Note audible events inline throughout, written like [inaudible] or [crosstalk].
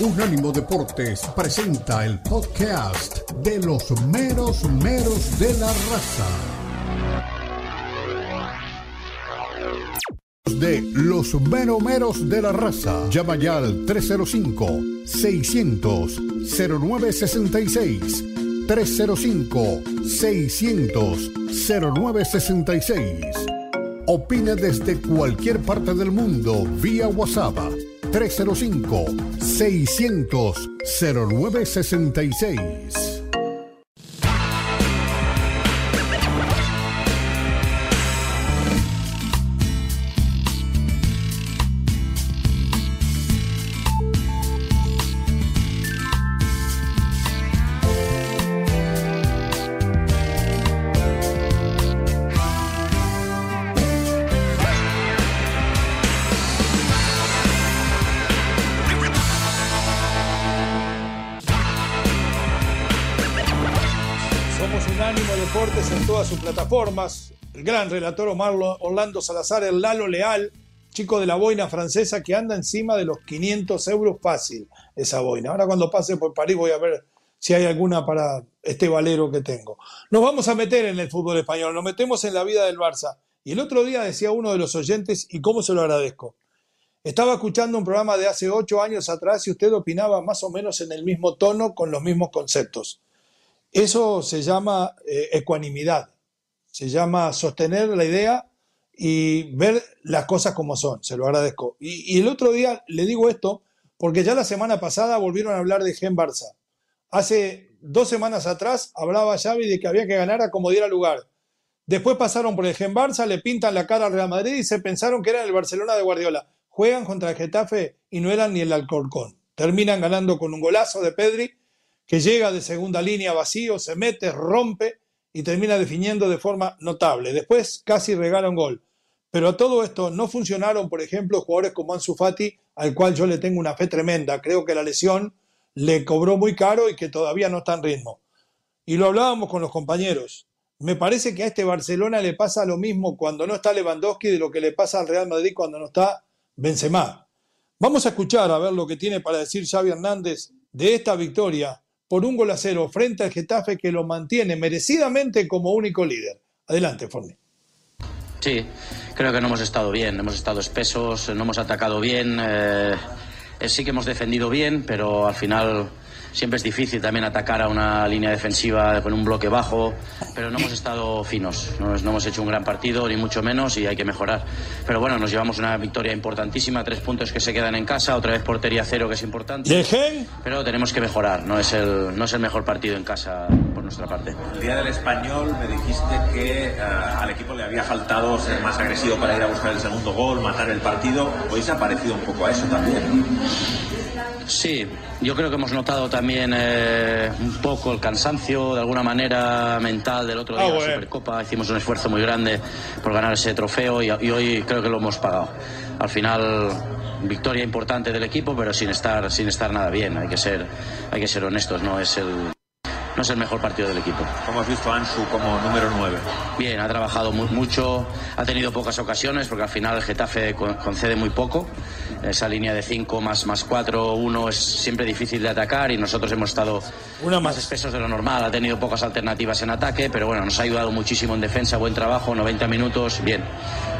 Unánimo Deportes presenta el podcast de los meros meros de la raza. De los meros meros de la raza. Llama ya al 305-600-0966. 305-600-0966. Opina desde cualquier parte del mundo vía WhatsApp 305 600 0966 plataformas. El gran relator Omar Orlando Salazar, el Lalo Leal, chico de la boina francesa que anda encima de los 500 euros fácil esa boina. Ahora cuando pase por París voy a ver si hay alguna para este valero que tengo. Nos vamos a meter en el fútbol español, nos metemos en la vida del Barça. Y el otro día decía uno de los oyentes, y cómo se lo agradezco. Estaba escuchando un programa de hace ocho años atrás y usted opinaba más o menos en el mismo tono, con los mismos conceptos. Eso se llama eh, ecuanimidad, se llama sostener la idea y ver las cosas como son, se lo agradezco. Y, el otro día le digo esto porque ya la semana pasada volvieron a hablar de Gen Barça. Hace dos semanas atrás hablaba Xavi de que había que ganar a como diera lugar. Después pasaron por el Gen Barça, le pintan la cara al Real Madrid y se pensaron que era el Barcelona de Guardiola. Juegan contra el Getafe y no eran ni el Alcorcón. Terminan ganando con un golazo de Pedri que llega de segunda línea vacío, se mete, rompe y termina definiendo de forma notable. Después casi regala un gol. Pero a todo esto no funcionaron, por ejemplo, jugadores como Ansu Fati, al cual yo le tengo una fe tremenda. Creo que la lesión le cobró muy caro y que todavía no está en ritmo. Y lo hablábamos con los compañeros. Me parece que a este Barcelona le pasa lo mismo cuando no está Lewandowski de lo que le pasa al Real Madrid cuando no está Benzema. Vamos a escuchar a ver lo que tiene para decir Xavi Hernández de esta victoria por un gol a cero frente al Getafe que lo mantiene merecidamente como único líder. Adelante, Forni. Sí, creo que no hemos estado bien, hemos estado espesos, no hemos atacado bien. Eh, sí que hemos defendido bien, pero al final siempre es difícil también atacar a una línea defensiva con un bloque bajo, pero no hemos estado finos, no, no, hemos hecho un gran partido, ni mucho menos, y hay que mejorar. Pero bueno, nos llevamos una victoria importantísima, tres puntos que se quedan en casa, otra vez portería cero, que es importante. ¿Dejen? Pero tenemos que mejorar, no es, el, no es el mejor partido en casa por nuestra parte. El día del español me dijiste que uh, al equipo le había faltado ser más agresivo para ir a buscar el segundo gol, matar el partido. Hoy se ha parecido un poco a eso también. Sí, yo creo que hemos notado también eh, un poco el cansancio, de alguna manera mental del otro día Ah, en bueno. la Supercopa. Hicimos un esfuerzo muy grande por ganar ese trofeo y, y hoy creo que lo hemos pagado. Al final, victoria importante del equipo, pero sin estar, sin estar nada bien. Hay que ser, hay que ser honestos, no es el, no es el mejor partido del equipo. ¿Cómo has visto a Ansu como número 9? Bien, ha trabajado mu- mucho, ha tenido pocas ocasiones porque al final el Getafe con- concede muy poco. Esa línea de 5 más, más 4, 1 es siempre difícil de atacar y nosotros hemos estado Una más más. espesos de lo normal. Ha tenido pocas alternativas en ataque, pero bueno, nos ha ayudado muchísimo en defensa, buen trabajo, 90 minutos, bien.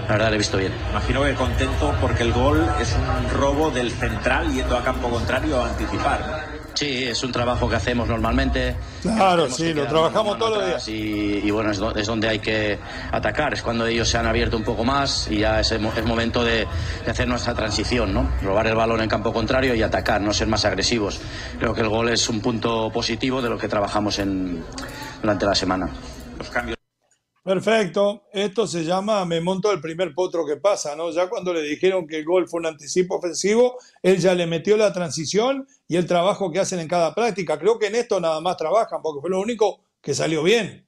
La verdad, le he visto bien. Imagino que contento porque el gol es un robo del central yendo a campo contrario a anticipar. Sí, es un trabajo que hacemos normalmente. Claro, sí, lo trabajamos todos los atrás Y, y bueno, es, do- es donde hay que atacar. Es cuando ellos se han abierto un poco más y ya es, el mo- es momento de, de hacer nuestra transición, ¿no? Robar el balón en campo contrario y atacar, no ser más agresivos. Creo que el gol es un punto positivo de lo que trabajamos en, durante la semana. Los cambios Perfecto. Esto se llama me monto el primer potro que pasa, ¿no? Ya cuando le dijeron que el gol fue un anticipo ofensivo, él ya le metió la transición y el trabajo que hacen en cada práctica. Creo que en esto nada más trabajan, porque fue lo único que salió bien.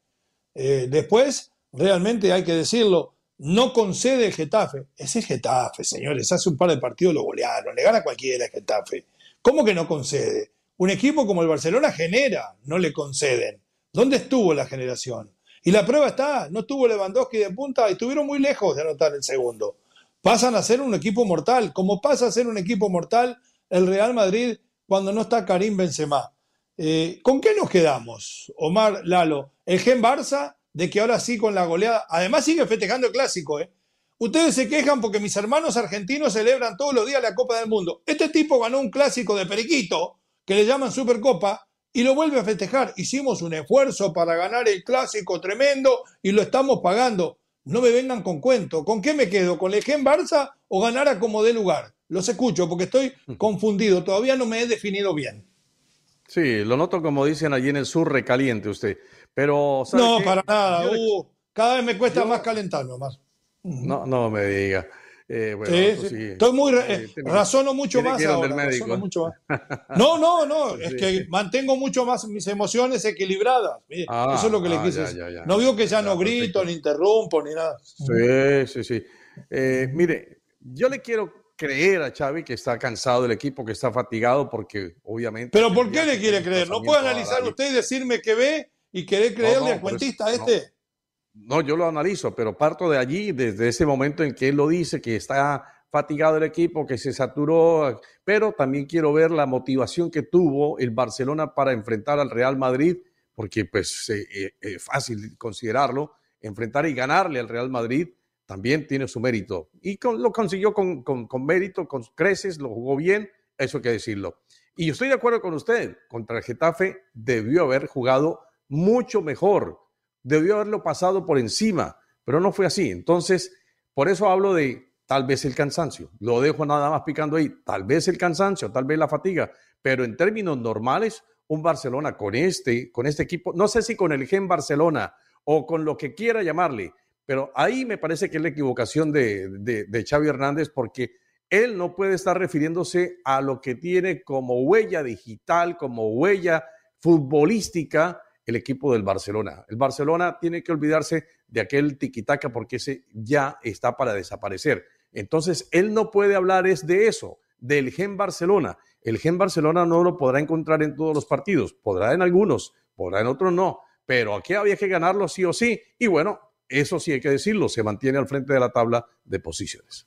Eh, después, realmente hay que decirlo, no concede el Getafe. Ese Getafe, señores, hace un par de partidos lo golearon, le gana cualquiera el Getafe. ¿Cómo que no concede? Un equipo como el Barcelona genera, no le conceden. ¿Dónde estuvo la generación? Y la prueba está, no estuvo Lewandowski de punta y estuvieron muy lejos de anotar el segundo. Pasan a ser un equipo mortal. Como pasa a ser un equipo mortal el Real Madrid cuando no está Karim Benzema. Eh, ¿Con qué nos quedamos, Omar Lalo? ¿El Gen Barça de que ahora sí con la goleada, además sigue festejando el clásico, ¿eh? Ustedes se quejan porque mis hermanos argentinos celebran todos los días la Copa del Mundo. Este tipo ganó un clásico de Periquito, que le llaman Supercopa, y lo vuelve a festejar. Hicimos un esfuerzo para ganar el clásico tremendo y lo estamos pagando. No me vengan con cuento. ¿Con qué me quedo? ¿Con el Gen Barça o ganar a como dé lugar? Los escucho porque estoy confundido. Todavía no me he definido bien. Sí, lo noto como dicen allí en el sur, recaliente usted. Pero. no, para nada. Uh, cada vez me cuesta más calentarme, más. No, no me diga. Eh, Estoy muy eh, razono mucho más ahora. Mucho más. [laughs] No, no, no. Es que mantengo mucho más mis emociones equilibradas. Ah, Eso es lo que le ah, quise decir. No digo que ya, no grito, ni interrumpo, ni nada. Sí, sí, sí. Eh, mire, yo le quiero creer a Xavi que está cansado del equipo, que está fatigado, porque obviamente. Pero ¿por qué le quiere creer? ¿No puede analizar usted y decirme que ve y querer creerle al cuentista este? No, yo lo analizo, pero parto de allí, desde ese momento en que él lo dice, que está fatigado el equipo, que se saturó, pero también quiero ver la motivación que tuvo el Barcelona para enfrentar al Real Madrid, porque pues es eh, eh, fácil considerarlo, enfrentar y ganarle al Real Madrid también tiene su mérito. Y lo consiguió con, con, con, mérito, con creces, lo jugó bien, eso hay que decirlo. Y yo estoy de acuerdo con usted, contra el Getafe debió haber jugado mucho mejor debió haberlo pasado por encima, pero no fue así. Entonces, por eso hablo de tal vez el cansancio. Lo dejo nada más picando ahí. Tal vez el cansancio, tal vez la fatiga, pero en términos normales, un Barcelona con este, con este equipo, no sé si con el Gen Barcelona o con lo que quiera llamarle, pero ahí me parece que es la equivocación de, de, Xavi Hernández porque él no puede estar refiriéndose a lo que tiene como huella digital, como huella futbolística el equipo del Barcelona. El Barcelona tiene que olvidarse de aquel tiquitaca porque ese ya está para desaparecer. Entonces, él no puede hablar es de eso, del gen Barcelona. El gen Barcelona no lo podrá encontrar en todos los partidos, podrá en algunos, podrá en otros no, pero aquí había que ganarlo sí o sí. Y bueno, eso sí hay que decirlo, se mantiene al frente de la tabla de posiciones.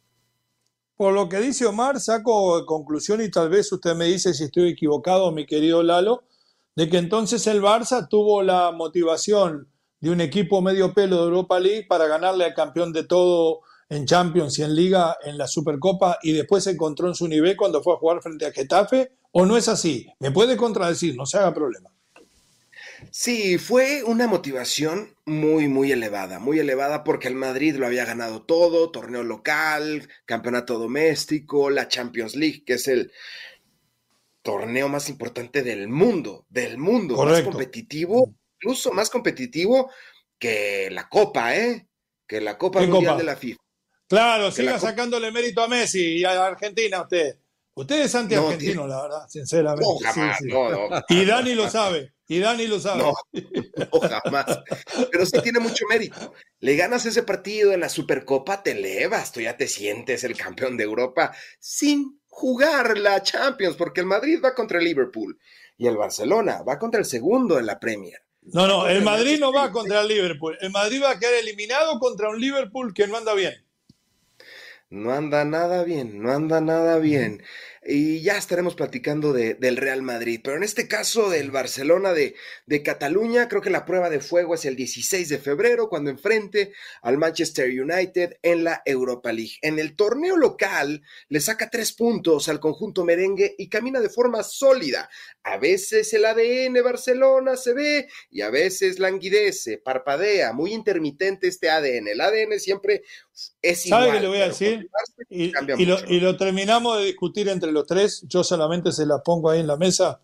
Por lo que dice Omar, saco conclusión y tal vez usted me dice si estoy equivocado, mi querido Lalo de que entonces el Barça tuvo la motivación de un equipo medio pelo de Europa League para ganarle al campeón de todo en Champions y en Liga en la Supercopa y después se encontró en su nivel cuando fue a jugar frente a Getafe? ¿O no es así? Me puede contradecir, no se haga problema. Sí, fue una motivación muy, muy elevada, muy elevada porque el Madrid lo había ganado todo, torneo local, campeonato doméstico, la Champions League, que es el, torneo más importante del mundo, del mundo, más competitivo, incluso más competitivo que la Copa, ¿eh? Que la Copa Mundial de la FIFA. Claro, siga sacándole mérito a Messi y a Argentina usted. Usted es anti-argentino, la verdad, sinceramente. No, jamás, Y Dani lo sabe, y Dani lo sabe. No, no, jamás. Pero sí tiene mucho mérito. Le ganas ese partido en la Supercopa, te elevas, tú ya te sientes el campeón de Europa sin jugar la Champions, porque el Madrid va contra el Liverpool y el Barcelona va contra el segundo en la Premier. No, no, el Madrid no va contra el Liverpool. El Madrid va a quedar eliminado contra un Liverpool que no anda bien. No anda nada bien, no anda nada bien y ya estaremos platicando de, del Real Madrid. Pero en este caso del Barcelona de, de, Cataluña, creo que la prueba de fuego es el 16 de febrero, cuando enfrente al Manchester United en la Europa League. En el torneo local le saca tres puntos al conjunto merengue y camina de forma sólida. A veces el ADN Barcelona se ve y a veces languidece, parpadea, muy intermitente este ADN. El ADN siempre es igual. ¿Sabe qué le voy a decir? Y, lo, y lo terminamos de discutir entre los los tres, yo solamente se las pongo ahí en la mesa.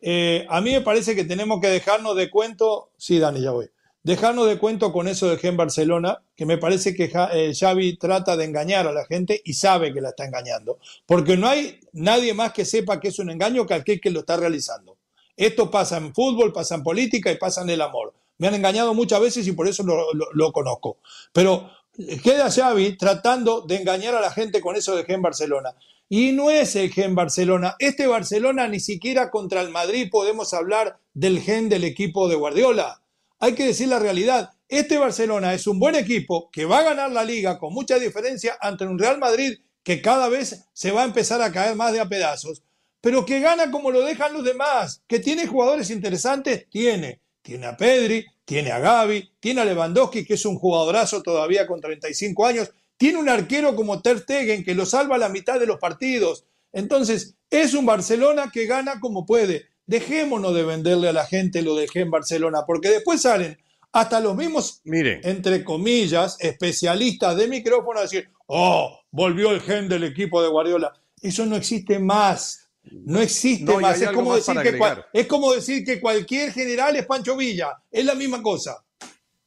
Eh, a mí me parece que tenemos que dejarnos de cuento, sí, Dani, ya voy, dejarnos de cuento con eso de Gen Barcelona, que me parece que eh, Xavi trata de engañar a la gente y sabe que la está engañando, porque no hay nadie más que sepa que es un engaño que aquel que lo está realizando. Esto pasa en fútbol, pasa en política y pasa en el amor. Me han engañado muchas veces y por eso lo, lo conozco. Pero queda Xavi tratando de engañar a la gente con eso de Gen Barcelona. Y no es el gen Barcelona. Este Barcelona ni siquiera contra el Madrid podemos hablar del gen del equipo de Guardiola. Hay que decir la realidad. Este Barcelona es un buen equipo que va a ganar la liga con mucha diferencia ante un Real Madrid que cada vez se va a empezar a caer más de a pedazos. pero que gana como lo dejan los demás, que tiene jugadores interesantes, tiene. Tiene a Pedri, tiene a Gaby, tiene a Lewandowski, que es un jugadorazo todavía con 35 años, tiene un arquero como Ter Stegen que lo salva a la mitad de los partidos. Entonces, es un Barcelona que gana como puede. Dejémonos de venderle a la gente lo dejé en Barcelona, porque después salen hasta los mismos, entre comillas, especialistas de micrófono a decir, oh, volvió el gen del equipo de Guardiola. Eso no existe más. No existe más. Es como, decir que es como decir que cualquier general es Pancho Villa. Es la misma cosa.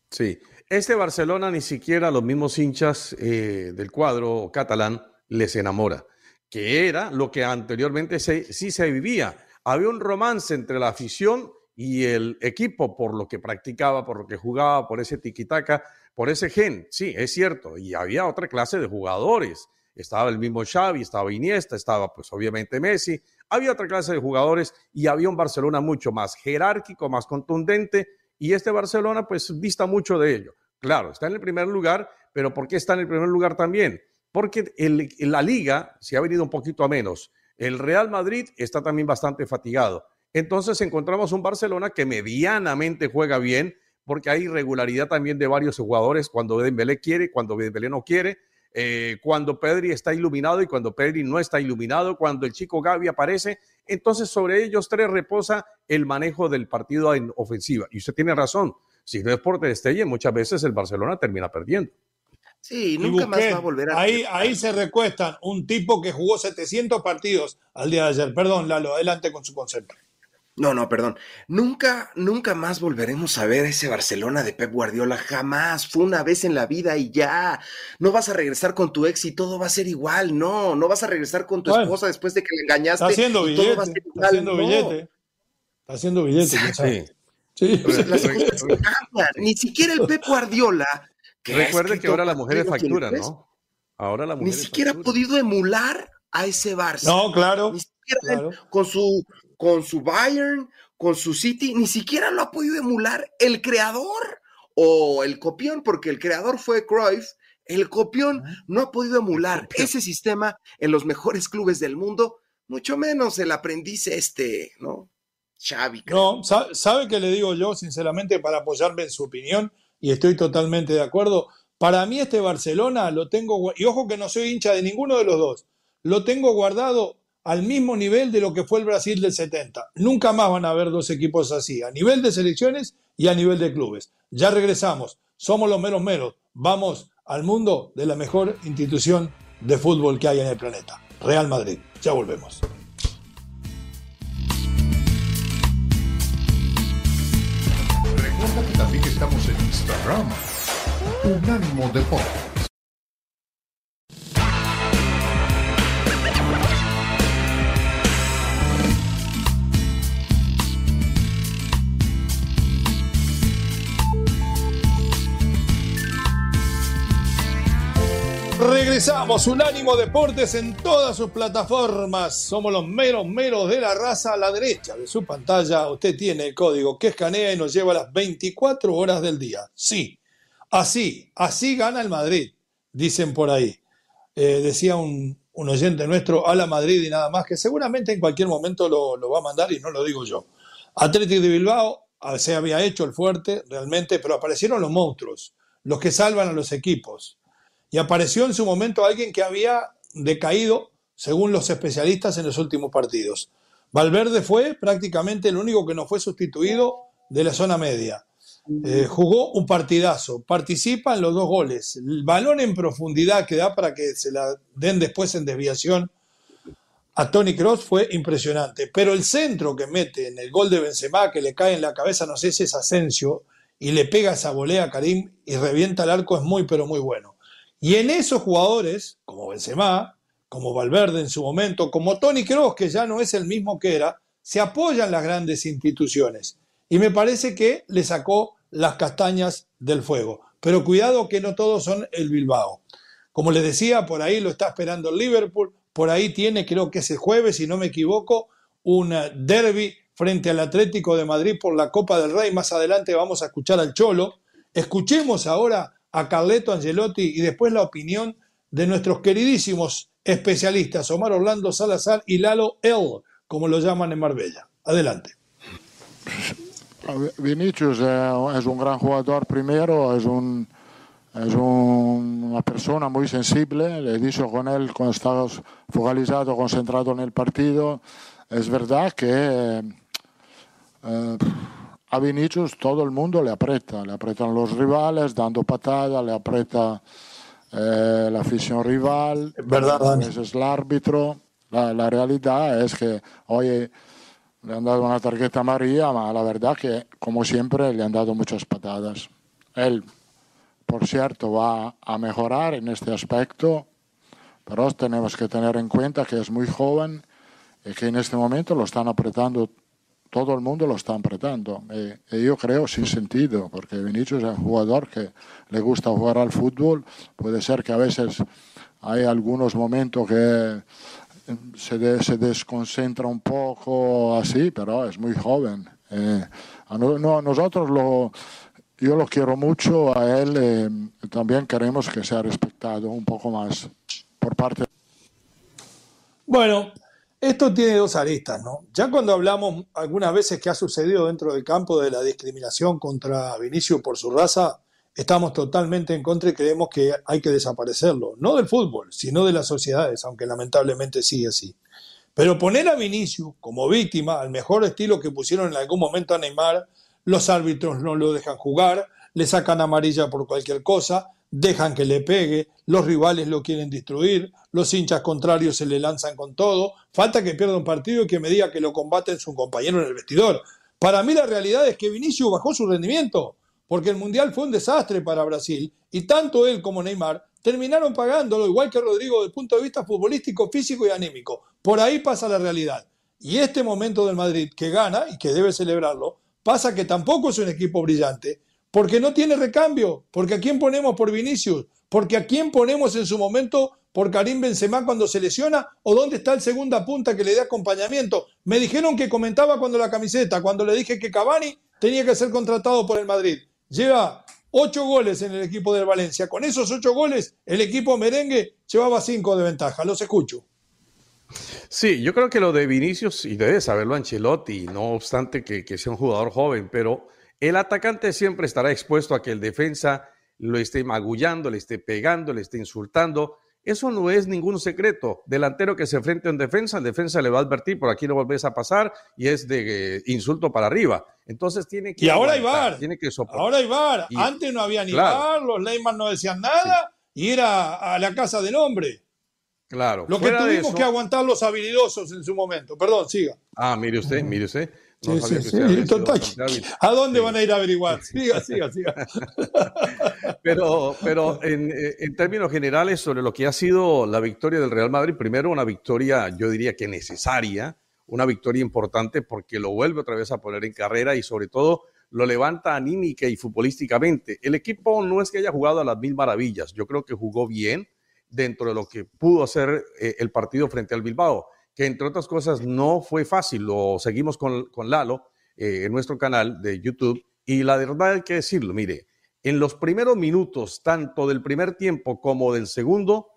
Sí. Este Barcelona ni siquiera los mismos hinchas eh, del cuadro catalán les enamora, que era lo que anteriormente sí se vivía. Había un romance entre la afición y el equipo por lo que practicaba, por lo que jugaba, por ese tiquitaca, por ese gen. Sí, es cierto. Y había otra clase de jugadores. Estaba el mismo Xavi, estaba Iniesta, estaba pues obviamente Messi. Había otra clase de jugadores y había un Barcelona mucho más jerárquico, más contundente. Y este Barcelona pues dista mucho de ello. Claro, está en el primer lugar, pero ¿por qué está en el primer lugar también? Porque el, la liga se ha venido un poquito a menos. El Real Madrid está también bastante fatigado entonces encontramos un Barcelona que medianamente juega bien, porque hay irregularidad también de varios jugadores cuando Dembélé quiere, cuando Dembélé no quiere, eh, cuando Pedri está iluminado y cuando Pedri no está iluminado, cuando el chico Gaby aparece, entonces sobre ellos tres reposa el manejo del partido en ofensiva. Y usted tiene razón, si no es por destelle, muchas veces el Barcelona termina perdiendo. Sí, nunca más va a volver a... Ahí, ahí se recuestan un tipo que jugó 700 partidos al día de ayer. Perdón, Lalo, adelante con su concepto. No, no, perdón. Nunca, nunca más volveremos a ver ese Barcelona de Pep Guardiola. Jamás. Fue una vez en la vida y ya. No vas a regresar con tu ex y todo va a ser igual. No, no vas a regresar con tu esposa después de que le engañaste. Está haciendo billete. Todo va a ser igual. Está haciendo billete. Está haciendo billete. Sí. [laughs] sí. las cosas cambian. Ni siquiera el Pep Guardiola. Recuerde que ahora la mujer es factura, ¿no? Ahora la mujer Ni siquiera ha podido emular a ese Barça. No, claro. Ni siquiera con su con su Bayern, con su City, ni siquiera lo ha podido emular el creador o el copión, porque el creador fue Cruyff. El copión no ha podido emular ese sistema en los mejores clubes del mundo, mucho menos el aprendiz este, ¿no? Xavi. No, sabe que le digo yo, sinceramente, para apoyarme en su opinión, y estoy totalmente de acuerdo. Para mí este Barcelona lo tengo, y ojo que no soy hincha de ninguno de los dos, lo tengo guardado al mismo nivel de lo que fue el Brasil del 70. Nunca más van a haber dos equipos así, a nivel de selecciones y a nivel de clubes. Ya regresamos, somos los meros meros, vamos al mundo de la mejor institución de fútbol que hay en el planeta, Real Madrid. Ya volvemos. Instagram, Unánimo Deportes. Regresamos, Unánimo Deportes en todas sus plataformas. Somos los meros meros de la raza a la derecha de su pantalla. Usted tiene el código que escanea y nos lleva las 24 horas del día. Sí, así, así gana el Madrid, dicen por ahí. Eh, decía un, oyente nuestro, a la Madrid y nada más, que seguramente en cualquier momento lo, lo va a mandar y no lo digo yo. Atlético de Bilbao ah, se había hecho el fuerte realmente, pero aparecieron los monstruos, los que salvan a los equipos y apareció en su momento alguien que había decaído, según los especialistas, en los últimos partidos. Valverde fue prácticamente el único que no fue sustituido de la zona media. Eh, jugó un partidazo, participa en los dos goles. El balón en profundidad que da para que se la den después en desviación a Tony Cross fue impresionante. Pero el centro que mete en el gol de Benzema, que le cae en la cabeza, no sé si es Asensio, y le pega esa volea a Karim y revienta el arco, es muy, pero muy bueno. Y en esos jugadores, como Benzema, como Valverde en su momento, como Tony Kroos, que ya no es el mismo que era, se apoyan las grandes instituciones. Y me parece que le sacó las castañas del fuego. Pero cuidado que no todos son el Bilbao. Como les decía, por ahí lo está esperando el Liverpool, por ahí tiene, creo que ese jueves, si no me equivoco, un derby frente al Atlético de Madrid por la Copa del Rey. Más adelante vamos a escuchar al Cholo. Escuchemos ahora a Carleto Angelotti y después la opinión de nuestros queridísimos especialistas, Omar Orlando Salazar y Lalo L., como lo llaman en Marbella. Adelante. Vinicius es un gran jugador primero, es un es una persona muy sensible, le he dicho con él cuando estaba focalizado, concentrado en el partido. Es verdad que eh, a Vinicius todo el mundo le aprieta, le apretan los rivales dando patadas, le aprieta eh, la afición rival, verdad, a veces el árbitro. La, la, realidad es que hoy le han dado una tarjeta amarilla, pero la verdad que, como siempre, le han dado muchas patadas. Él por cierto, va a mejorar en este aspecto, pero tenemos que tener en cuenta que es muy joven y que en este momento lo están apretando, todo el mundo lo está apretando. Y, yo creo sin sentido, porque Vinicius es un jugador que le gusta jugar al fútbol, puede ser que a veces hay algunos momentos que se, se desconcentra un poco así, pero es muy joven. Eh, no, nosotros lo yo lo quiero mucho a él. Eh, también queremos que sea respetado un poco más por parte. Bueno, esto tiene dos aristas, ¿no? Ya cuando hablamos algunas veces que ha sucedido dentro del campo de la discriminación contra Vinicio por su raza, estamos totalmente en contra y creemos que hay que desaparecerlo, no del fútbol, sino de las sociedades, aunque lamentablemente sigue así. Pero poner a Vinicio como víctima, al mejor estilo que pusieron en algún momento a Neymar, los árbitros no lo dejan jugar, le sacan amarilla por cualquier cosa, dejan que le pegue, los rivales lo quieren destruir, los hinchas contrarios se le lanzan con todo, falta que pierda un partido y que me diga que lo combaten su compañero en el vestidor. Para mí la realidad es que Vinicius bajó su rendimiento, porque el Mundial fue un desastre para Brasil y tanto él como Neymar terminaron pagándolo, igual que Rodrigo, desde el punto de vista futbolístico, físico y anímico. Por ahí pasa la realidad. Y este momento del Madrid, que gana y que debe celebrarlo, Pasa que tampoco es un equipo brillante, porque no tiene recambio, porque a quién ponemos por Vinicius, porque a quién ponemos en su momento por Karim Benzema cuando se lesiona, o dónde está el segunda punta que le dé acompañamiento. Me dijeron que comentaba cuando la camiseta, cuando le dije que Cavani tenía que ser contratado por el Madrid. Lleva ocho goles en el equipo del Valencia. Con esos ocho goles, el equipo merengue llevaba cinco de ventaja. Los escucho. Sí, yo creo que lo de Vinicius, y debe saberlo Ancelotti, no obstante que, sea un jugador joven, pero el atacante siempre estará expuesto a que el defensa lo esté magullando, le esté pegando, le esté insultando. Eso no es ningún secreto. Delantero que se enfrente en defensa, el defensa le va a advertir, por aquí no volvés a pasar y es de eh, insulto para arriba. Entonces tiene que. Y ahora hay VAR. Tiene que Ahora hay VAR. Antes no había ni VAR, los Neymar no decían nada y era a la casa del hombre. Claro. Lo que tuvimos que aguantar los habilidosos en su momento. Perdón, siga. Ah, mire usted, mire usted. Sí, sí, sí, total. ¿A dónde van a ir a averiguar? Siga, siga, siga. [laughs] Pero, pero en, en, términos generales, sobre lo que ha sido la victoria del Real Madrid, primero una victoria, yo diría que necesaria, una victoria importante porque lo vuelve otra vez a poner en carrera y sobre todo lo levanta anímica y futbolísticamente. El equipo no es que haya jugado a las mil maravillas, yo creo que jugó bien, dentro de lo que pudo hacer eh, el partido frente al Bilbao, que entre otras cosas no fue fácil. Lo seguimos con, con Lalo eh, en nuestro canal de YouTube y la verdad hay que decirlo, mire, en los primeros minutos, tanto del primer tiempo como del segundo,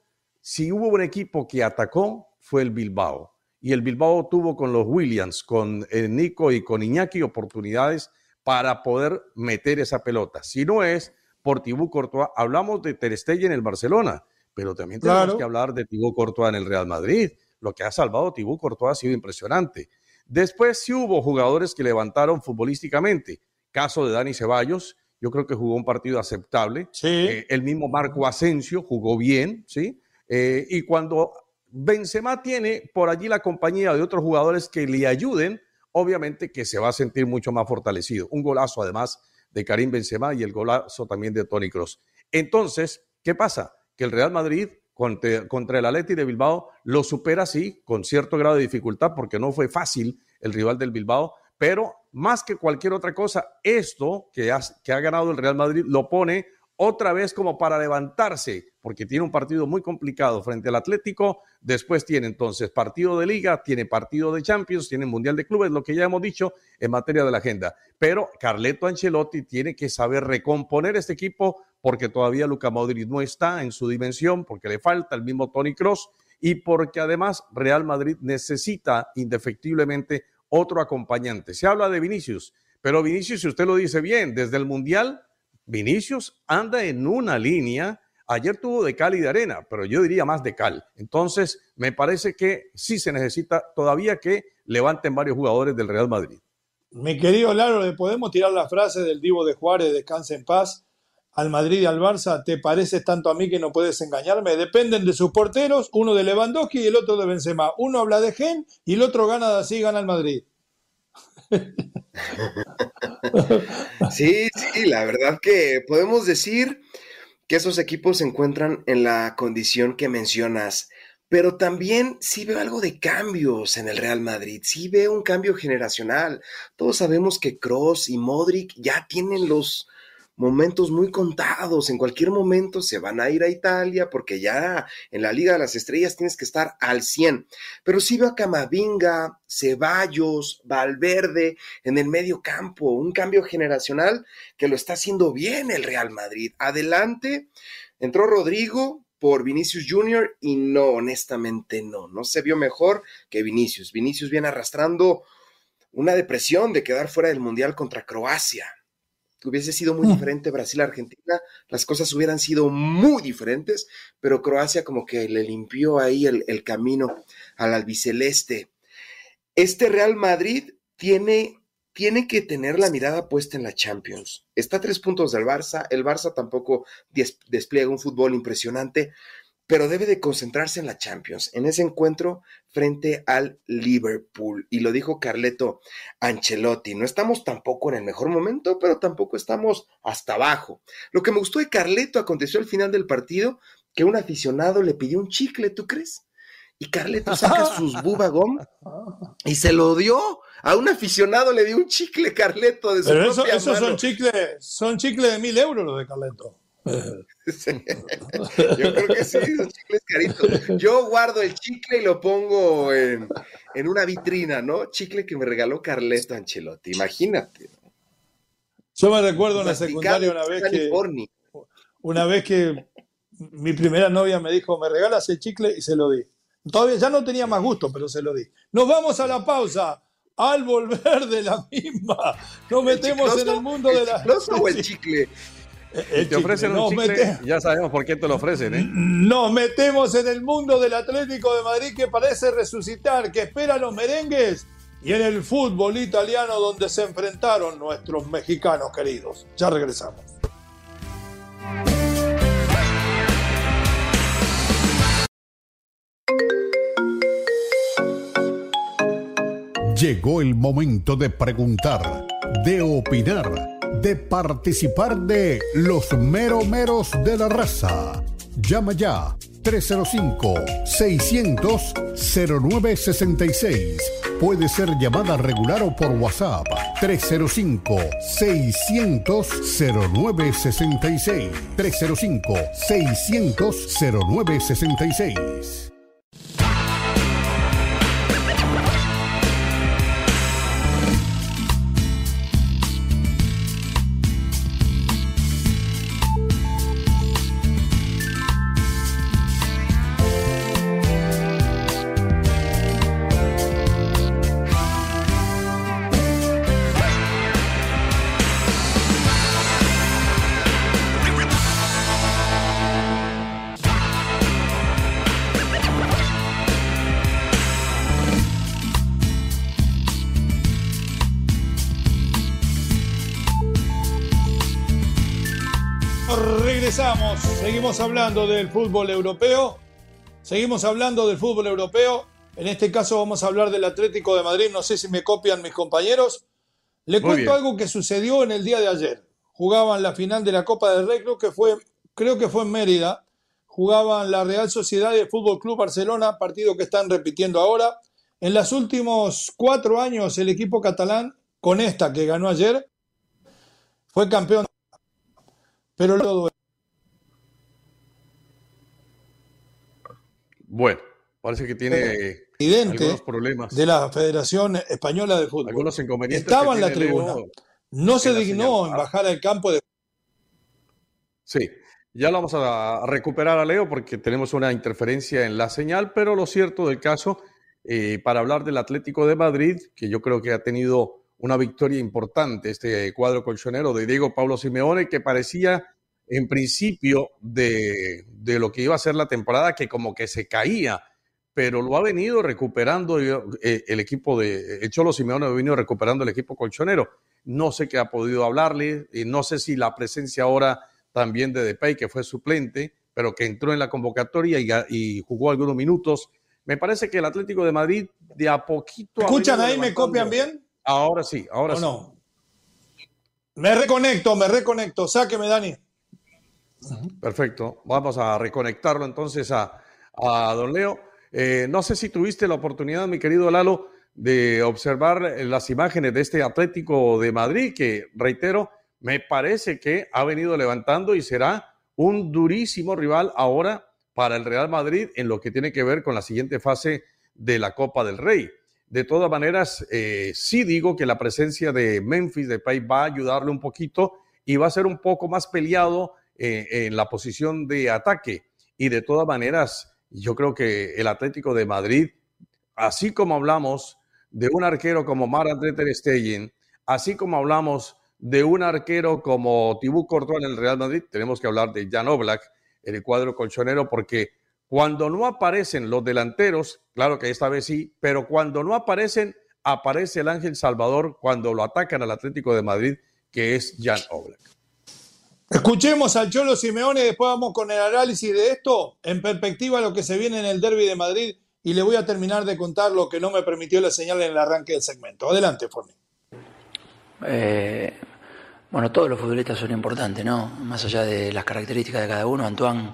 si hubo un equipo que atacó, fue el Bilbao. Y el Bilbao tuvo con los Williams, con eh, Nico y con Iñaki oportunidades para poder meter esa pelota. Si no es por Tibú Courtois, hablamos de Ter Stegen en el Barcelona pero también tenemos que hablar de Thibaut Courtois en el Real Madrid. Lo que ha salvado Thibaut Courtois ha sido impresionante. Después sí hubo jugadores que levantaron futbolísticamente. Caso de Dani Ceballos, yo creo que jugó un partido aceptable. Eh, el mismo Marco Asensio jugó bien, ¿sí? Eh, y cuando Benzema tiene por allí la compañía de otros jugadores que le ayuden, obviamente que se va a sentir mucho más fortalecido. Un golazo además de Karim Benzema y el golazo también de Tony Cross. Entonces, ¿qué pasa? que el Real Madrid contra, el Atleti de Bilbao lo supera, sí, con cierto grado de dificultad, porque no fue fácil el rival del Bilbao, pero más que cualquier otra cosa, esto que, que ha ganado el Real Madrid lo pone otra vez como para levantarse, porque tiene un partido muy complicado frente al Atlético, después tiene entonces partido de liga, tiene partido de Champions, tiene Mundial de Clubes, lo que ya hemos dicho en materia de la agenda. Pero Carleto Ancelotti tiene que saber recomponer este equipo porque todavía Luca Modric no está en su dimensión, porque le falta el mismo Tony Cross y porque además Real Madrid necesita indefectiblemente otro acompañante. Se habla de Vinicius, pero Vinicius, si usted lo dice bien, desde el Mundial, Vinicius anda en una línea. Ayer tuvo de cal y de arena, pero yo diría más de cal. Entonces, me parece que sí se necesita todavía que levanten varios jugadores del Real Madrid. Mi querido Laro, ¿le podemos tirar la frase del Divo de Juárez, descanse en paz, al Madrid y al Barça? ¿Te pareces tanto a mí que no puedes engañarme? Dependen de sus porteros, uno de Lewandowski y el otro de Benzema. Uno habla de Gen y el otro gana de así, gana el Madrid. Sí, sí, la verdad que podemos decir que esos equipos se encuentran en la condición que mencionas pero también sí veo algo de cambios en el Real Madrid, sí veo un cambio generacional. Todos sabemos que Cross y Modric ya tienen los momentos muy contados, en cualquier momento se van a ir a Italia porque ya en la Liga de las Estrellas tienes que estar al 100. Pero sí veo a Camavinga, Ceballos, Valverde en el medio campo, un cambio generacional que lo está haciendo bien el Real Madrid. Adelante, entró Rodrigo, por Vinicius Jr. y no, honestamente no, no se vio mejor que Vinicius. Vinicius viene arrastrando una depresión de quedar fuera del Mundial contra Croacia. Hubiese sido muy diferente Brasil-Argentina, las cosas hubieran sido muy diferentes, pero Croacia como que le limpió ahí el, el camino al albiceleste. Este Real Madrid tiene tiene que tener la mirada puesta en la Champions. Está a tres puntos del Barça. El Barça tampoco despliega un fútbol impresionante, pero debe de concentrarse en la Champions, en ese encuentro frente al Liverpool. Y lo dijo Carleto Ancelotti. No estamos tampoco en el mejor momento, pero tampoco estamos hasta abajo. Lo que me gustó de Carleto aconteció al final del partido, que un aficionado le pidió un chicle, ¿tú crees? Y Carleto saca [laughs] sus bubagom y se lo dio a un aficionado le dio un chicle Carleto de su Pero eso, esos son chicles son chicle de mil euros los de Carleto. [laughs] Yo creo que sí, son chicles caritos. Yo guardo el chicle y lo pongo en, una vitrina, ¿no? Chicle que me regaló Carleto Ancelotti, imagínate. Yo me recuerdo en la secundaria una vez que una vez que mi primera novia me dijo, me regalas el chicle y se lo di. Todavía ya no tenía más gusto, pero se lo di. Nos vamos a la pausa al volver de la misma. Nos metemos en el mundo de la. o el [laughs] chicle? Te ofrecen un chicle, ya sabemos por qué te lo ofrecen, ¿eh? Nos metemos en el mundo del Atlético de Madrid que parece resucitar, que espera los merengues y en el fútbol italiano donde se enfrentaron nuestros mexicanos queridos. Ya regresamos. Llegó el momento de preguntar, de opinar, de participar de los meromeros de la raza. Llama ya 305-600-0966. Puede ser llamada regular o por WhatsApp 305-600-0966. 305-600-0966. Seguimos hablando del fútbol europeo. Seguimos hablando del fútbol europeo. En este caso vamos a hablar del Atlético de Madrid. No sé si me copian mis compañeros. Le cuento algo que sucedió en el día de ayer. Jugaban la final de la Copa del Rey, creo que fue, creo que fue en Mérida. Jugaban la Real Sociedad y el Fútbol Club Barcelona, partido que están repitiendo ahora. En los últimos cuatro años, el equipo catalán, con esta que ganó ayer, fue campeón. Pero todo Bueno, parece que tiene algunos problemas. De la Federación Española de Fútbol. Algunos inconvenientes. Estaba en la tribuna. no se dignó en bajar al campo de. Sí. Ya lo vamos a recuperar a Leo porque tenemos una interferencia en la señal, pero lo cierto del caso, eh, para hablar del Atlético de Madrid, que yo creo que ha tenido una victoria importante este cuadro colchonero de Diego Pablo Simeone, que parecía en principio de, de lo que iba a ser la temporada, que como que se caía, pero lo ha venido recuperando eh, el equipo de el Cholo Simeone, ha venido recuperando el equipo colchonero. No sé qué ha podido hablarle, y no sé si la presencia ahora también de Depay, que fue suplente, pero que entró en la convocatoria y, jugó algunos minutos. Me parece que el Atlético de Madrid de a poquito... ¿Escuchan ahí? ¿Me copian bien? Ahora sí, ahora sí. No? Me reconecto, me reconecto. Sáqueme, Dani. Perfecto. Vamos a reconectarlo entonces a, a don Leo. Eh, no sé si tuviste la oportunidad, mi querido Lalo, de observar las imágenes de este Atlético de Madrid, que reitero, me parece que ha venido levantando y será un durísimo rival ahora para el Real Madrid en lo que tiene que ver con la siguiente fase de la Copa del Rey. De todas maneras, eh, sí digo que la presencia de Memphis de Pay va a ayudarle un poquito y va a ser un poco más peleado eh, en la posición de ataque. Y de todas maneras, yo creo que el Atlético de Madrid, así como hablamos de un arquero como Mar André Ter Stegen, así como hablamos de un arquero como Tibú Courtois en el Real Madrid, tenemos que hablar de Jan Oblak en el cuadro colchonero, porque cuando no aparecen los delanteros, claro que esta vez sí, pero cuando no aparecen, aparece el Ángel Salvador cuando lo atacan al Atlético de Madrid, que es Jan Oblak. Escuchemos al Cholo Simeone después vamos con el análisis de esto en perspectiva lo que se viene en el derby de Madrid y le voy a terminar de contar lo que no me permitió la señal en el arranque del segmento. Adelante, Forni. Eh, bueno, todos los futbolistas son importantes, ¿no? Más allá de las características de cada uno, Antoine,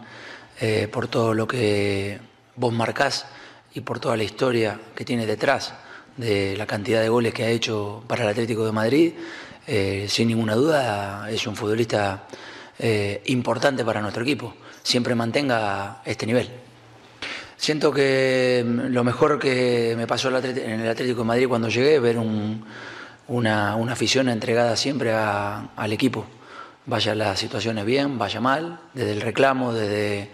eh, por todo lo que vos marcás y por toda la historia que tiene detrás de la cantidad de goles que ha hecho para el Atlético de Madrid, eh, sin ninguna duda es un futbolista eh, importante para nuestro equipo. Siempre mantenga este nivel. Siento que lo mejor que me pasó en el Atlético de Madrid cuando llegué, ver un una, afición entregada siempre al equipo. Vaya las situaciones bien, vaya mal, desde el reclamo, desde,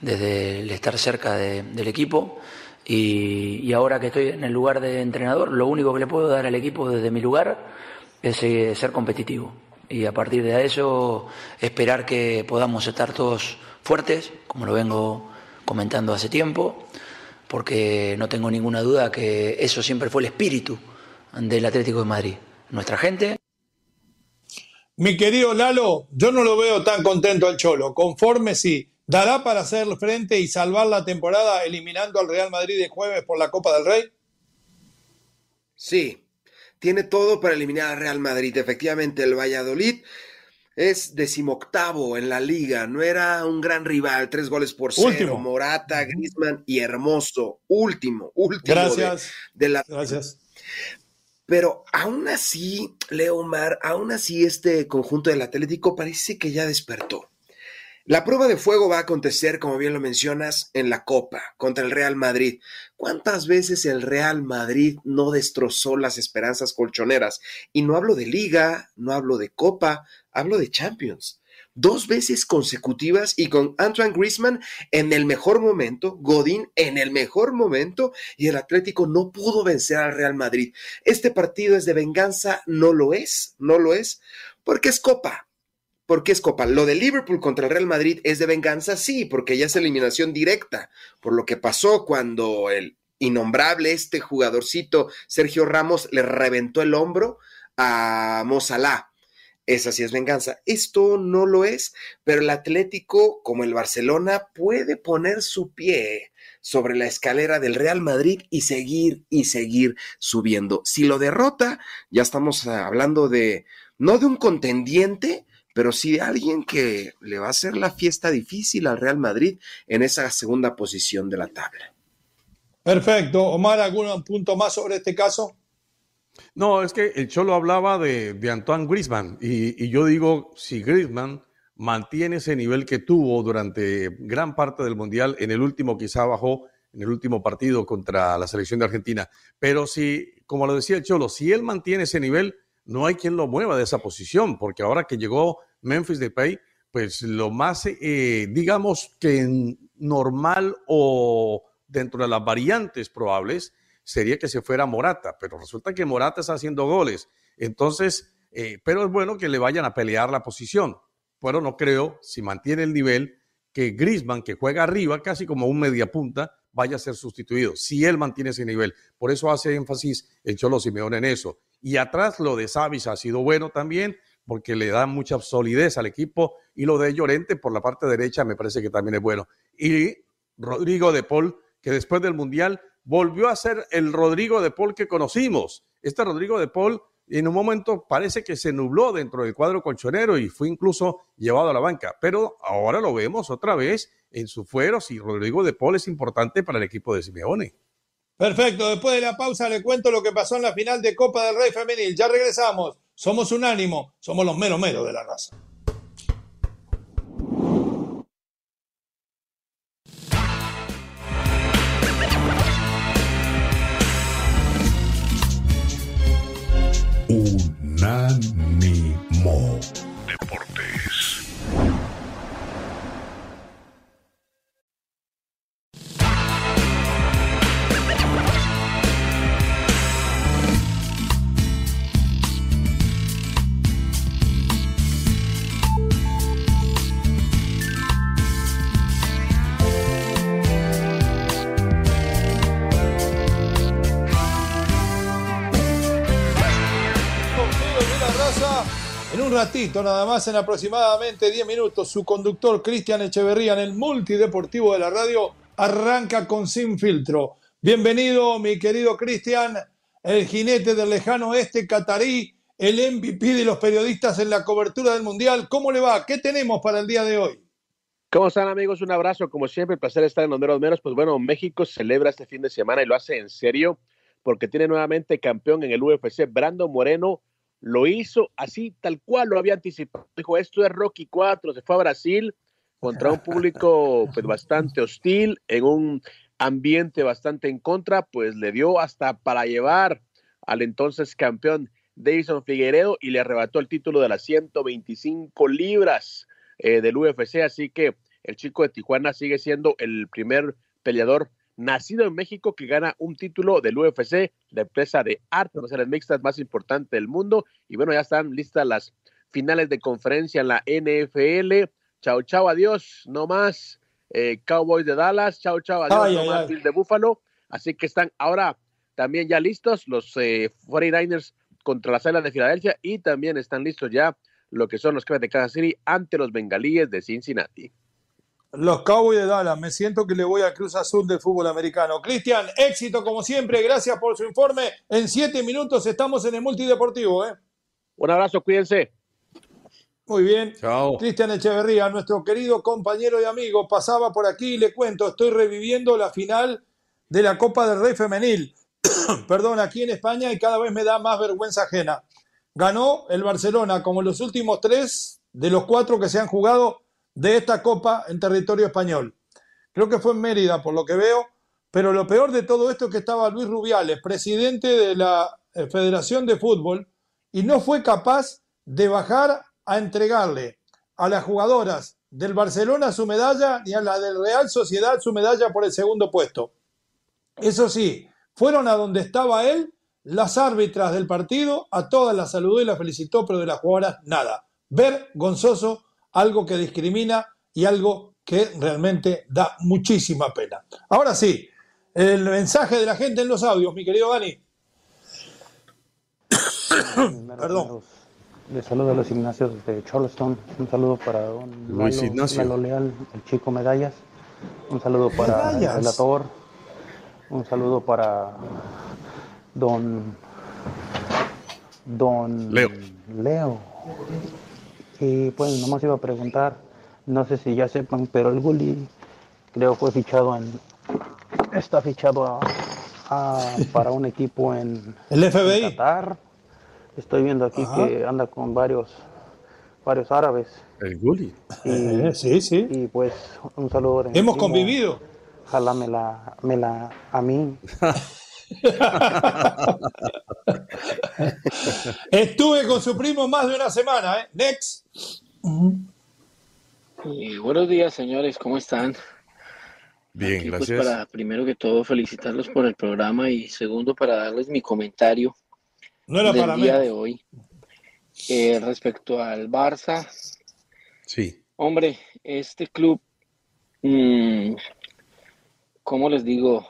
desde el estar cerca del equipo. Y, ahora que estoy en el lugar de entrenador, lo único que le puedo dar al equipo desde mi lugar es eh, ser competitivo. Y a partir de eso, esperar que podamos estar todos fuertes, como lo vengo comentando hace tiempo, porque no tengo ninguna duda que eso siempre fue el espíritu del Atlético de Madrid. Nuestra gente. Mi querido Lalo, yo no lo veo tan contento al Cholo. Conforme sí. ¿Dará para hacer frente y salvar la temporada eliminando al Real Madrid de jueves por la Copa del Rey? Sí, tiene todo para eliminar al Real Madrid. Efectivamente, el Valladolid es decimoctavo en la liga. No era un gran rival, tres goles por cero. Morata, Griezmann y Hermoso. Último, último. Gracias. de la... Gracias. Pero aún así, Leomar, aún así este conjunto del Atlético parece que ya despertó. La prueba de fuego va a acontecer, como bien lo mencionas, en la Copa contra el Real Madrid. ¿Cuántas veces el Real Madrid no destrozó las esperanzas colchoneras? Y no hablo de liga, no hablo de Copa, hablo de Champions dos veces consecutivas y con Antoine Griezmann en el mejor momento, Godín en el mejor momento y el Atlético no pudo vencer al Real Madrid. Este partido es de venganza, no lo es, no lo es, porque es Copa. Porque es Copa. Lo de Liverpool contra el Real Madrid es de venganza, sí, porque ya es eliminación directa, por lo que pasó cuando el innombrable, este jugadorcito Sergio Ramos le reventó el hombro a Mozalá esa sí es venganza. Esto no lo es, pero el Atlético, como el Barcelona, puede poner su pie sobre la escalera del Real Madrid y seguir y seguir subiendo. Si lo derrota, ya estamos hablando de, no de un contendiente, pero sí de alguien que le va a hacer la fiesta difícil al Real Madrid en esa segunda posición de la tabla. Perfecto. Omar, ¿algún punto más sobre este caso? No, es que el Cholo hablaba de, Antoine Griezmann y, yo digo, si Griezmann mantiene ese nivel que tuvo durante gran parte del Mundial, en el último quizá bajó, en el último partido contra la selección de Argentina, pero si, como lo decía el Cholo, si él mantiene ese nivel, no hay quien lo mueva de esa posición, porque ahora que llegó Memphis Depay, pues lo más, eh, digamos que normal o dentro de las variantes probables sería que se fuera Morata, pero resulta que Morata está haciendo goles. Entonces, eh, pero es bueno que le vayan a pelear la posición. Pero no creo, si mantiene el nivel, que Grisman, que juega arriba, casi como un mediapunta, vaya a ser sustituido, si él mantiene ese nivel. Por eso hace énfasis el Cholo Simeone en eso. Y atrás lo de Savis ha sido bueno también, porque le da mucha solidez al equipo, y lo de Llorente por la parte derecha me parece que también es bueno. Y Rodrigo de Paul, que después del Mundial volvió a ser el Rodrigo de Paul que conocimos. Este Rodrigo de Paul en un momento parece que se nubló dentro del cuadro colchonero y fue incluso llevado a la banca, pero ahora lo vemos otra vez en sus fueros y Rodrigo de Paul es importante para el equipo de Simeone. Perfecto, después de la pausa le cuento lo que pasó en la final de Copa del Rey Femenil. Ya regresamos, somos un ánimo, somos los meros meros de la raza. Unánimo ratito, nada más, en aproximadamente 10 minutos, su conductor Cristian Echeverría en el multideportivo de la radio arranca con Sin Filtro. Bienvenido, mi querido Cristian, el jinete del lejano oeste catarí, el MVP de los periodistas en la cobertura del Mundial. ¿Cómo le va? ¿Qué tenemos para el día de hoy? ¿Cómo están amigos? Un abrazo, como siempre, el placer estar en los meros meros. Pues bueno, México celebra este fin de semana y lo hace en serio porque tiene nuevamente campeón en el UFC, Brando Moreno, lo hizo así, tal cual lo había anticipado. Dijo, esto es Rocky 4, se fue a Brasil contra un público pues, bastante hostil, en un ambiente bastante en contra, pues le dio hasta para llevar al entonces campeón Davison Figueredo y le arrebató el título de las 125 libras eh, del UFC, así que el chico de Tijuana sigue siendo el primer peleador nacido en México que gana un título del UFC, la empresa de artes marciales mixtas más importante del mundo. Y bueno, ya están listas las finales de conferencia en la NFL. Chao, chao, adiós, no más. Eh, Cowboys de Dallas, chao, chao, adiós, no más. de Buffalo. Así que están ahora también ya listos los eh, 49ers contra las Águilas de Filadelfia y también están listos ya lo que son los Cavs de Kansas City ante los Bengalíes de Cincinnati. Los Cowboys de Dallas, me siento que le voy a Cruz Azul del fútbol americano. Cristian, éxito como siempre, gracias por su informe. En siete minutos estamos en el multideportivo. ¿eh? Un abrazo, cuídense. Muy bien. Chao. Cristian Echeverría, nuestro querido compañero y amigo, pasaba por aquí y le cuento, estoy reviviendo la final de la Copa del Rey Femenil. [coughs] Perdón, aquí en España y cada vez me da más vergüenza ajena. Ganó el Barcelona como los últimos tres de los cuatro que se han jugado de esta Copa en territorio español. Creo que fue en Mérida, por lo que veo, pero lo peor de todo esto es que estaba Luis Rubiales, presidente de la eh, Federación de Fútbol, y no fue capaz de bajar a entregarle a las jugadoras del Barcelona su medalla ni a la del Real Sociedad su medalla por el segundo puesto. Eso sí, fueron a donde estaba él, las árbitras del partido, a todas las saludó y las felicitó, pero de las jugadoras nada. Vergonzoso algo que discrimina y algo que realmente da muchísima pena. Ahora sí, el mensaje de la gente en los audios, mi querido Dani. [coughs] Perdón. Les saludo a los Ignacios de Charleston. Un saludo para don Luis Lalo, Ignacio. Lalo Leal, el chico Medallas. Un saludo para Medallas. el relator. Un saludo para don don Leo. Leo. Y pues nomás iba a preguntar, no sé si ya sepan, pero el Gulli creo fue fichado en está fichado a- a- para un equipo en El FBI. en Qatar. Estoy viendo aquí Ajá. que anda con varios varios árabes. El Gulli. Y, [laughs] Eh, sí, sí. y pues un saludo. Hemos convivido. Ojalá me la, me la a mí. [laughs] [laughs] [laughs] Estuve con su primo más de una semana, ¿eh? Next. Eh, buenos días, señores, ¿cómo están? Bien, Aquí, pues, gracias. para, primero que todo, felicitarlos por el programa y segundo, para darles mi comentario No era del para día menos. de hoy Eh, respecto al Barça. Sí. Hombre, este club, mm, ¿cómo les digo?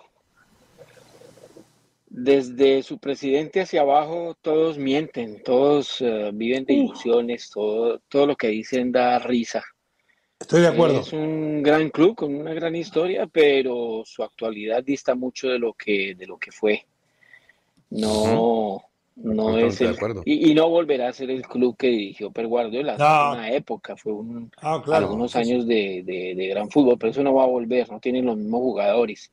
Desde su presidente hacia abajo, todos mienten, todos eh, viven de ilusiones, todo, todo lo que dicen da risa. Estoy de acuerdo. Es un gran club con una gran historia, pero su actualidad dista mucho de lo que, de lo que fue. No, no es de el, acuerdo. y, y no volverá a ser el club que dirigió Per Guardiola. No. Una época, fue un, Ah, claro. algunos años de, de- de gran fútbol, pero eso no va a volver, no tienen los mismos jugadores.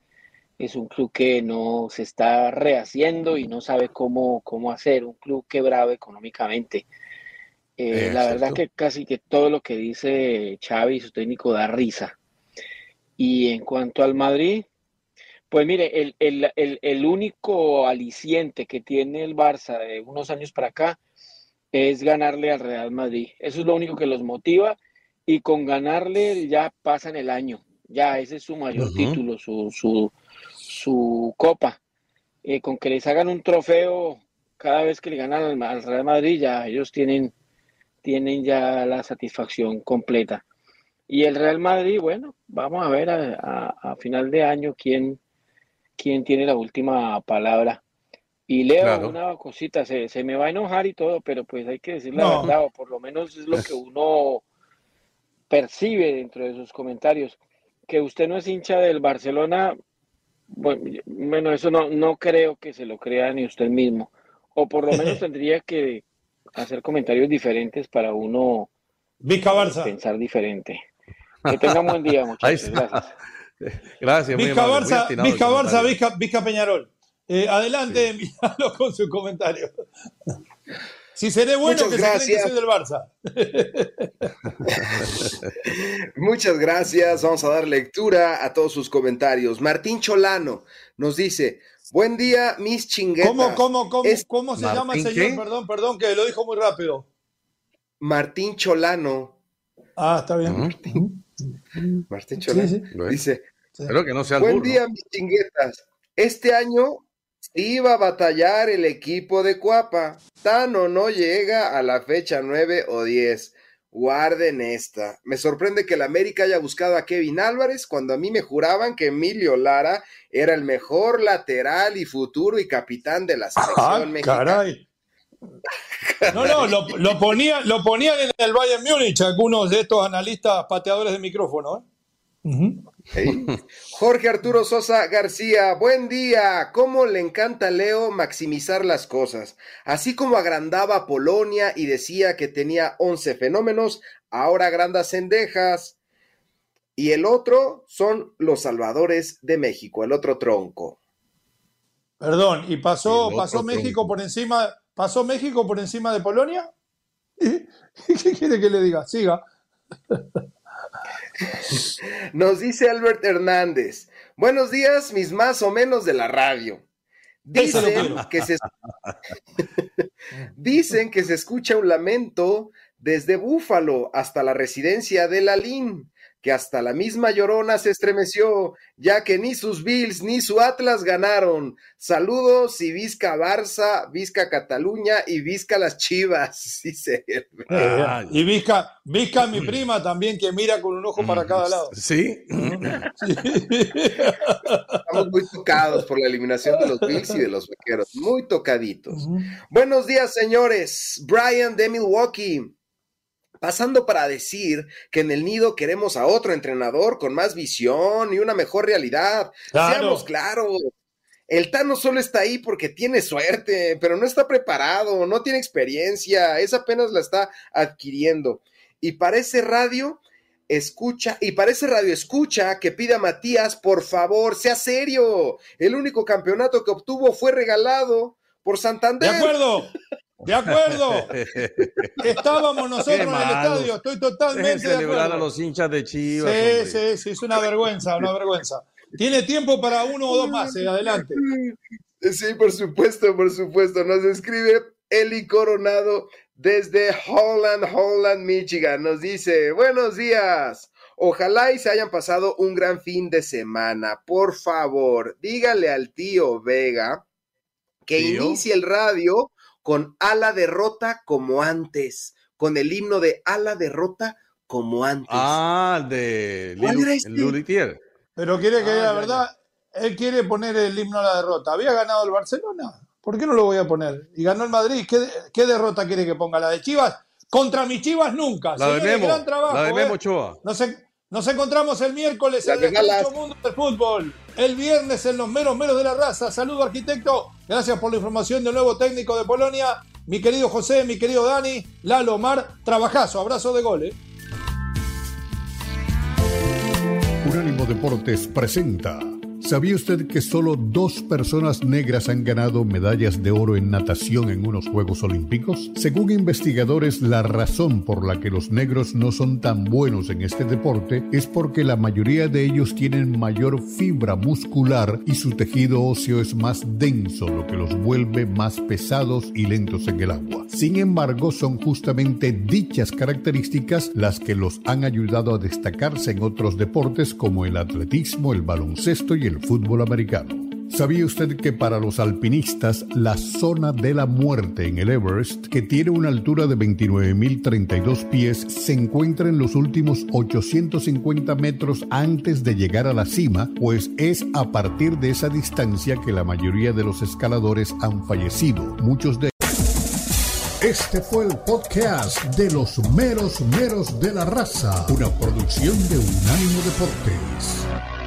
Es un club que no se está rehaciendo y no sabe cómo, cómo hacer, un club quebrado económicamente. Eh, la verdad que casi que todo lo que dice Xavi, su técnico, da risa. Y en cuanto al Madrid, pues mire, el, el- el- el único aliciente que tiene el Barça de unos años para acá es ganarle al Real Madrid. Eso es lo único que los motiva y con ganarle ya pasan el año. Ya ese es su mayor título, su, su, su copa. Eh, con que les hagan un trofeo cada vez que le ganan al, al Real Madrid, ya ellos tienen, tienen ya la satisfacción completa. Y el Real Madrid, bueno, vamos a ver a, a- a final de año quién, quién tiene la última palabra. Y Leo, Claro. una cosita, se, se me va a enojar y todo, pero pues hay que decir la No. verdad, o por lo menos es lo que uno percibe dentro de sus comentarios. Que usted no es hincha del Barcelona, bueno, bueno, eso no, no creo que se lo crea ni usted mismo. O por lo menos [laughs] tendría que hacer comentarios diferentes para uno Barça. pensar diferente. Que tengan buen día, [laughs] muchachos. Gracias. [laughs] Gracias, Vizca muy Barça, Vizca Barça, comentario. Vizca, Vizca Peñarol. Eh, adelante, envíalo con su comentario. Si seré bueno, Muchas que se creen que gracias. soy del Barça. [laughs] Muchas gracias. Vamos a dar lectura a todos sus comentarios. Martín Cholano nos dice: Buen día, mis chinguetas. ¿Cómo, cómo, cómo, Es cómo se llama el ¿Martín señor? qué? Perdón, perdón, que lo dijo muy rápido. Martín Cholano. Ah, está bien. Ujú. Martín Cholano. sí. Dice: Espero que no sea Buen albur, ¿no? día, mis chinguetas. Este año iba a batallar el equipo de Cuapa. Tano no llega a la fecha 9 o 10. Guarden esta. Me sorprende que el América haya buscado a Kevin Álvarez cuando a mí me juraban que Emilio Lara era el mejor lateral y futuro y capitán de la selección Ah, mexicana. caray. No, no, lo, lo ponían, lo ponían en el Bayern Múnich algunos de estos analistas pateadores de micrófono. ¿eh? Jorge Arturo Sosa García, buen día. ¿Cómo le encanta a Leo maximizar las cosas? Así como agrandaba a Polonia y decía que tenía 11 fenómenos, ahora agranda cendejas. Y el otro son los salvadores de México, el otro tronco. Perdón, ¿y pasó, pasó México tronco. por encima, pasó México por encima de Polonia? [laughs] ¿Qué quiere que le diga? Siga. [laughs] Nos dice Albert Hernández. Buenos días, mis más o menos de la radio. Dicen que se [laughs] Dicen que se escucha un lamento desde Búfalo hasta la residencia de Lalín, que hasta la misma Llorona se estremeció, ya que ni sus Bills ni su Atlas ganaron. Saludos y Vizca Barça, Vizca Cataluña y Vizca las Chivas, [laughs] dice él. Ah, y Vizca, Vizca, mi prima también, que mira con un ojo para cada lado. Sí. Estamos muy tocados por la eliminación de los Bills y de los Vaqueros, muy tocaditos. Buenos días, señores. Brian de Milwaukee. Pasando para decir que en el nido queremos a otro entrenador con más visión y una mejor realidad. Claro. Seamos claros. El Tano solo está ahí porque tiene suerte, pero no está preparado, no tiene experiencia, es apenas la está adquiriendo. Y parece radio, escucha, y parece radio escucha que pide a Matías, por favor, sea serio. El único campeonato que obtuvo fue regalado por De Santander. acuerdo, [laughs] de acuerdo. [laughs] Estábamos nosotros en el estadio, estoy Dejen totalmente de celebrar a los hinchas de Chivas. Sí, hombre. sí, sí, es una vergüenza, una vergüenza. Tiene tiempo para uno o dos más, eh, adelante. Sí, por supuesto, por supuesto. Nos escribe Eli Coronado desde Holland, Holland, Michigan. Nos dice, buenos días. Ojalá y se hayan pasado un gran fin de semana. Por favor, dígale al tío Vega que inicie el radio con a la derrota como antes, con el himno de a la derrota como antes. Ah, de Lulitier. Este? Pero quiere que, la verdad, él quiere poner el himno a la derrota. ¿Había ganado el Barcelona? ¿Por qué no lo voy a poner? Y ganó el Madrid. ¿Qué, derrota quiere que ponga? ¿La de Chivas? Contra mis Chivas nunca. La de Memo. Gran trabajo, la de Memo ¿eh? Choa. No sé, nos encontramos el miércoles en el mundo del fútbol. El viernes en los meros meros de la raza. Saludo, arquitecto. Gracias por la información del nuevo técnico de Polonia. Mi querido José, mi querido Dani, Lalo Omar, trabajazo, abrazo de gol. ¿eh? Unánimo Deportes presenta ¿Sabía usted que solo dos personas negras han ganado medallas de oro en natación en unos Juegos Olímpicos? Según investigadores, la razón por la que los negros no son tan buenos en este deporte es porque la mayoría de ellos tienen mayor fibra muscular y su tejido óseo es más denso, lo que los vuelve más pesados y lentos en el agua. Sin embargo, son justamente dichas características las que los han ayudado a destacarse en otros deportes como el atletismo, el baloncesto y el fútbol americano. ¿Sabía usted que para los alpinistas la zona de la muerte en el Everest, que tiene una altura de 29.032 pies, se encuentra en los últimos 850 metros antes de llegar a la cima, pues es a partir de esa distancia que la mayoría de los escaladores han fallecido, muchos de este fue el podcast de los meros meros de la raza, una producción de Unánimo Deportes.